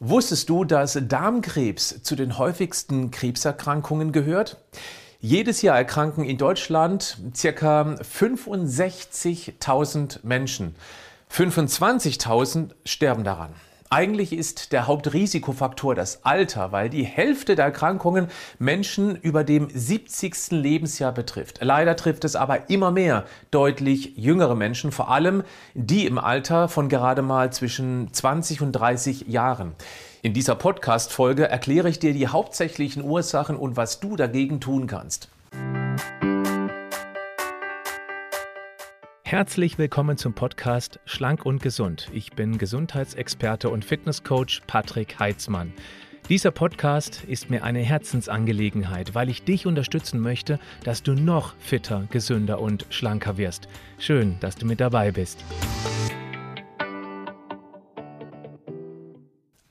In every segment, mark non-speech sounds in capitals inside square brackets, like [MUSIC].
Wusstest du, dass Darmkrebs zu den häufigsten Krebserkrankungen gehört? Jedes Jahr erkranken in Deutschland ca. 65.000 Menschen. 25.000 sterben daran. Eigentlich ist der Hauptrisikofaktor das Alter, weil die Hälfte der Erkrankungen Menschen über dem 70. Lebensjahr betrifft. Leider trifft es aber immer mehr deutlich jüngere Menschen, vor allem die im Alter von gerade mal zwischen 20 und 30 Jahren. In dieser Podcast-Folge erkläre ich dir die hauptsächlichen Ursachen und was du dagegen tun kannst. Herzlich willkommen zum Podcast Schlank und Gesund. Ich bin Gesundheitsexperte und Fitnesscoach Patrick Heitzmann. Dieser Podcast ist mir eine Herzensangelegenheit, weil ich dich unterstützen möchte, dass du noch fitter, gesünder und schlanker wirst. Schön, dass du mit dabei bist.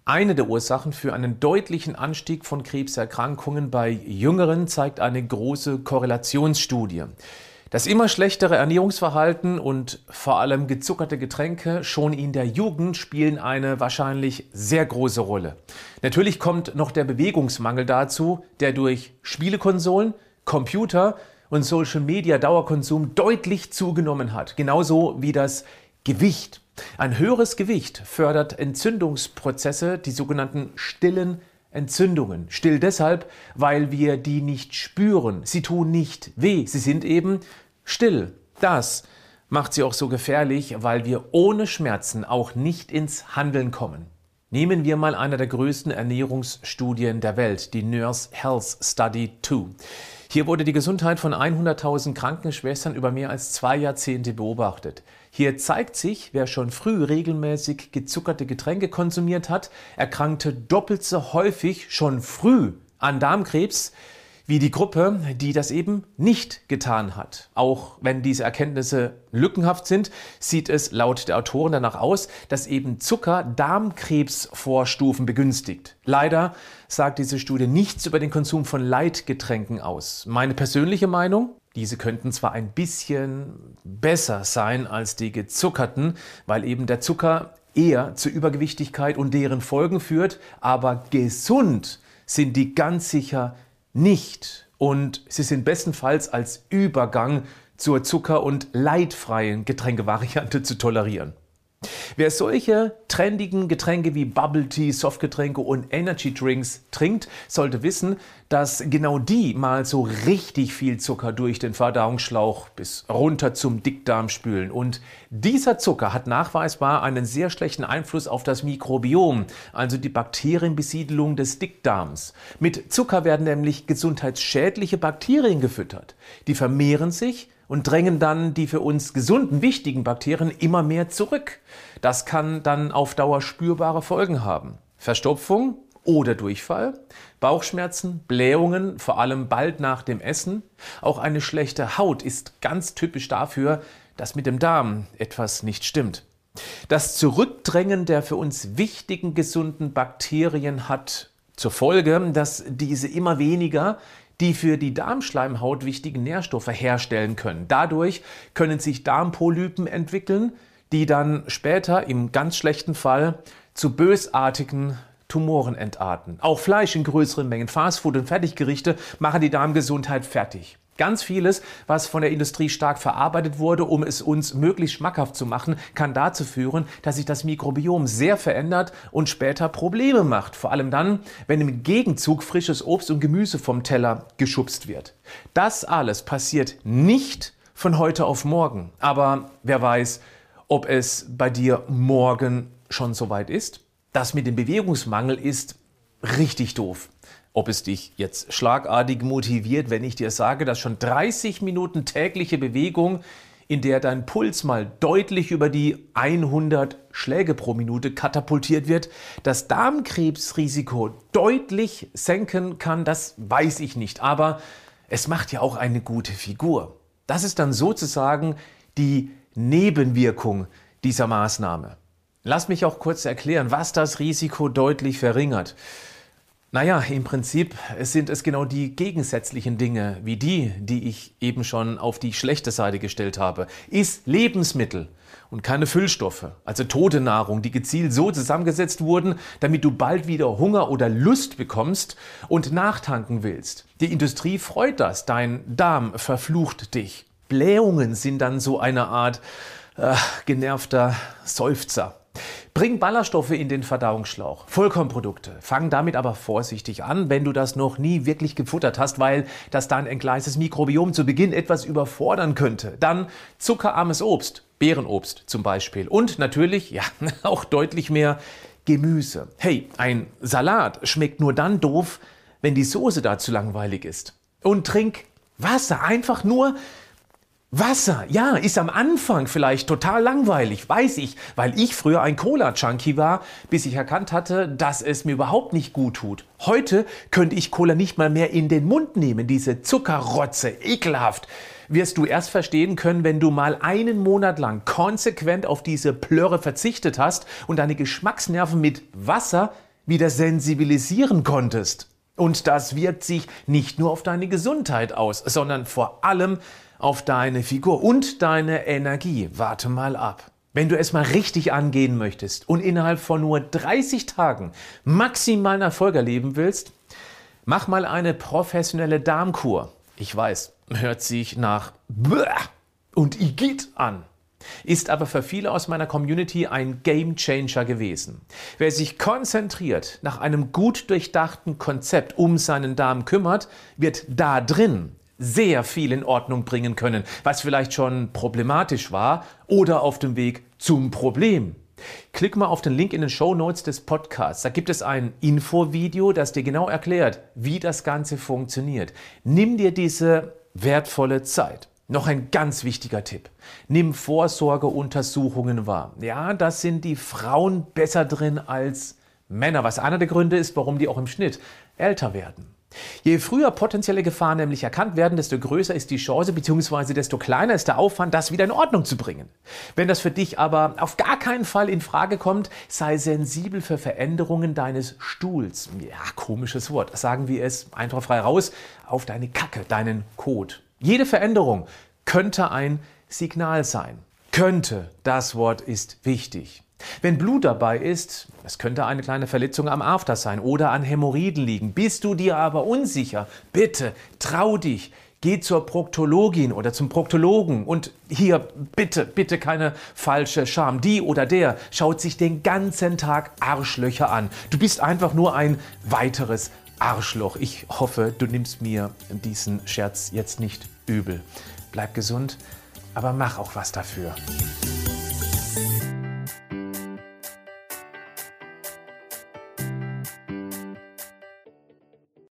Eine der Ursachen für einen deutlichen Anstieg von Krebserkrankungen bei Jüngeren zeigt eine große Korrelationsstudie. Das immer schlechtere Ernährungsverhalten und vor allem gezuckerte Getränke schon in der Jugend spielen eine wahrscheinlich sehr große Rolle. Natürlich kommt noch der Bewegungsmangel dazu, der durch Spielekonsolen, Computer und Social Media Dauerkonsum deutlich zugenommen hat. Genauso wie das Gewicht. Ein höheres Gewicht fördert Entzündungsprozesse, die sogenannten stillen Entzündungen. Still deshalb, weil wir die nicht spüren. Sie tun nicht weh. Sie sind eben still. Das macht sie auch so gefährlich, weil wir ohne Schmerzen auch nicht ins Handeln kommen. Nehmen wir mal eine der größten Ernährungsstudien der Welt, die Nurse Health Study 2. Hier wurde die Gesundheit von 100.000 Krankenschwestern über mehr als zwei Jahrzehnte beobachtet. Hier zeigt sich, wer schon früh regelmäßig gezuckerte Getränke konsumiert hat, erkrankte doppelt so häufig schon früh an Darmkrebs wie die Gruppe, die das eben nicht getan hat. Auch wenn diese Erkenntnisse lückenhaft sind, sieht es laut der Autoren danach aus, dass eben Zucker Darmkrebsvorstufen begünstigt. Leider sagt diese Studie nichts über den Konsum von Leitgetränken aus. Meine persönliche Meinung? Diese könnten zwar ein bisschen besser sein als die gezuckerten, weil eben der Zucker eher zur Übergewichtigkeit und deren Folgen führt, aber gesund sind die ganz sicher nicht und sie sind bestenfalls als Übergang zur zucker- und leitfreien Getränkevariante zu tolerieren. Wer solche trendigen Getränke wie Bubble Tea, Softgetränke und Energy Drinks trinkt, sollte wissen, dass genau die mal so richtig viel Zucker durch den Verdauungsschlauch bis runter zum Dickdarm spülen. Und dieser Zucker hat nachweisbar einen sehr schlechten Einfluss auf das Mikrobiom, also die Bakterienbesiedelung des Dickdarms. Mit Zucker werden nämlich gesundheitsschädliche Bakterien gefüttert. Die vermehren sich und drängen dann die für uns gesunden, wichtigen Bakterien immer mehr zurück. Das kann dann auf Dauer spürbare Folgen haben. Verstopfung oder Durchfall, Bauchschmerzen, Blähungen, vor allem bald nach dem Essen. Auch eine schlechte Haut ist ganz typisch dafür, dass mit dem Darm etwas nicht stimmt. Das Zurückdrängen der für uns wichtigen gesunden Bakterien hat zur Folge, dass diese immer weniger die für die Darmschleimhaut wichtigen Nährstoffe herstellen können. Dadurch können sich Darmpolypen entwickeln, die dann später im ganz schlechten Fall zu bösartigen Tumoren entarten. Auch Fleisch in größeren Mengen, Fastfood und Fertiggerichte machen die Darmgesundheit fertig. Ganz vieles, was von der Industrie stark verarbeitet wurde, um es uns möglichst schmackhaft zu machen, kann dazu führen, dass sich das Mikrobiom sehr verändert und später Probleme macht. Vor allem dann, wenn im Gegenzug frisches Obst und Gemüse vom Teller geschubst wird. Das alles passiert nicht von heute auf morgen. Aber wer weiß, ob es bei dir morgen schon soweit ist? Das mit dem Bewegungsmangel ist richtig doof. Ob es dich jetzt schlagartig motiviert, wenn ich dir sage, dass schon 30 Minuten tägliche Bewegung, in der dein Puls mal deutlich über die 100 Schläge pro Minute katapultiert wird, das Darmkrebsrisiko deutlich senken kann, das weiß ich nicht. Aber es macht ja auch eine gute Figur. Das ist dann sozusagen die Nebenwirkung dieser Maßnahme. Lass mich auch kurz erklären, was das Risiko deutlich verringert. Naja, im Prinzip sind es genau die gegensätzlichen Dinge wie die, die ich eben schon auf die schlechte Seite gestellt habe. Ist Lebensmittel und keine Füllstoffe, also tote Nahrung, die gezielt so zusammengesetzt wurden, damit du bald wieder Hunger oder Lust bekommst und nachtanken willst. Die Industrie freut das, dein Darm verflucht dich. Blähungen sind dann so eine Art äh, genervter Seufzer. Bring Ballaststoffe in den Verdauungsschlauch. Vollkornprodukte. Fang damit aber vorsichtig an, wenn du das noch nie wirklich gefuttert hast, weil das dein entgleises Mikrobiom zu Beginn etwas überfordern könnte. Dann zuckerarmes Obst, Beerenobst zum Beispiel. Und natürlich, ja, [LAUGHS] auch deutlich mehr Gemüse. Hey, ein Salat schmeckt nur dann doof, wenn die Soße da zu langweilig ist. Und trink Wasser, einfach nur Wasser, ja, ist am Anfang vielleicht total langweilig, weiß ich, weil ich früher ein Cola-Junkie war, bis ich erkannt hatte, dass es mir überhaupt nicht gut tut. Heute könnte ich Cola nicht mal mehr in den Mund nehmen, diese Zuckerrotze, ekelhaft. Wirst du erst verstehen können, wenn du mal einen Monat lang konsequent auf diese Plörre verzichtet hast und deine Geschmacksnerven mit Wasser wieder sensibilisieren konntest. Und das wirkt sich nicht nur auf deine Gesundheit aus, sondern vor allem auf deine Figur und deine Energie. Warte mal ab. Wenn du es mal richtig angehen möchtest und innerhalb von nur 30 Tagen maximalen Erfolg erleben willst, mach mal eine professionelle Darmkur. Ich weiß, hört sich nach und Igit an ist aber für viele aus meiner Community ein Game Changer gewesen. Wer sich konzentriert nach einem gut durchdachten Konzept um seinen Darm kümmert, wird da drin sehr viel in Ordnung bringen können, was vielleicht schon problematisch war oder auf dem Weg zum Problem. Klick mal auf den Link in den Show Notes des Podcasts. Da gibt es ein Infovideo, das dir genau erklärt, wie das Ganze funktioniert. Nimm dir diese wertvolle Zeit. Noch ein ganz wichtiger Tipp. Nimm Vorsorgeuntersuchungen wahr. Ja, das sind die Frauen besser drin als Männer, was einer der Gründe ist, warum die auch im Schnitt älter werden. Je früher potenzielle Gefahren nämlich erkannt werden, desto größer ist die Chance bzw. desto kleiner ist der Aufwand, das wieder in Ordnung zu bringen. Wenn das für dich aber auf gar keinen Fall in Frage kommt, sei sensibel für Veränderungen deines Stuhls. Ja, komisches Wort. Sagen wir es einfach frei raus auf deine Kacke, deinen Kot. Jede Veränderung könnte ein Signal sein. Könnte, das Wort ist wichtig. Wenn Blut dabei ist, es könnte eine kleine Verletzung am After sein oder an Hämorrhoiden liegen. Bist du dir aber unsicher, bitte trau dich. Geh zur Proktologin oder zum Proktologen und hier bitte, bitte keine falsche Scham. Die oder der schaut sich den ganzen Tag Arschlöcher an. Du bist einfach nur ein weiteres Arschloch. Ich hoffe, du nimmst mir diesen Scherz jetzt nicht übel. Bleib gesund, aber mach auch was dafür.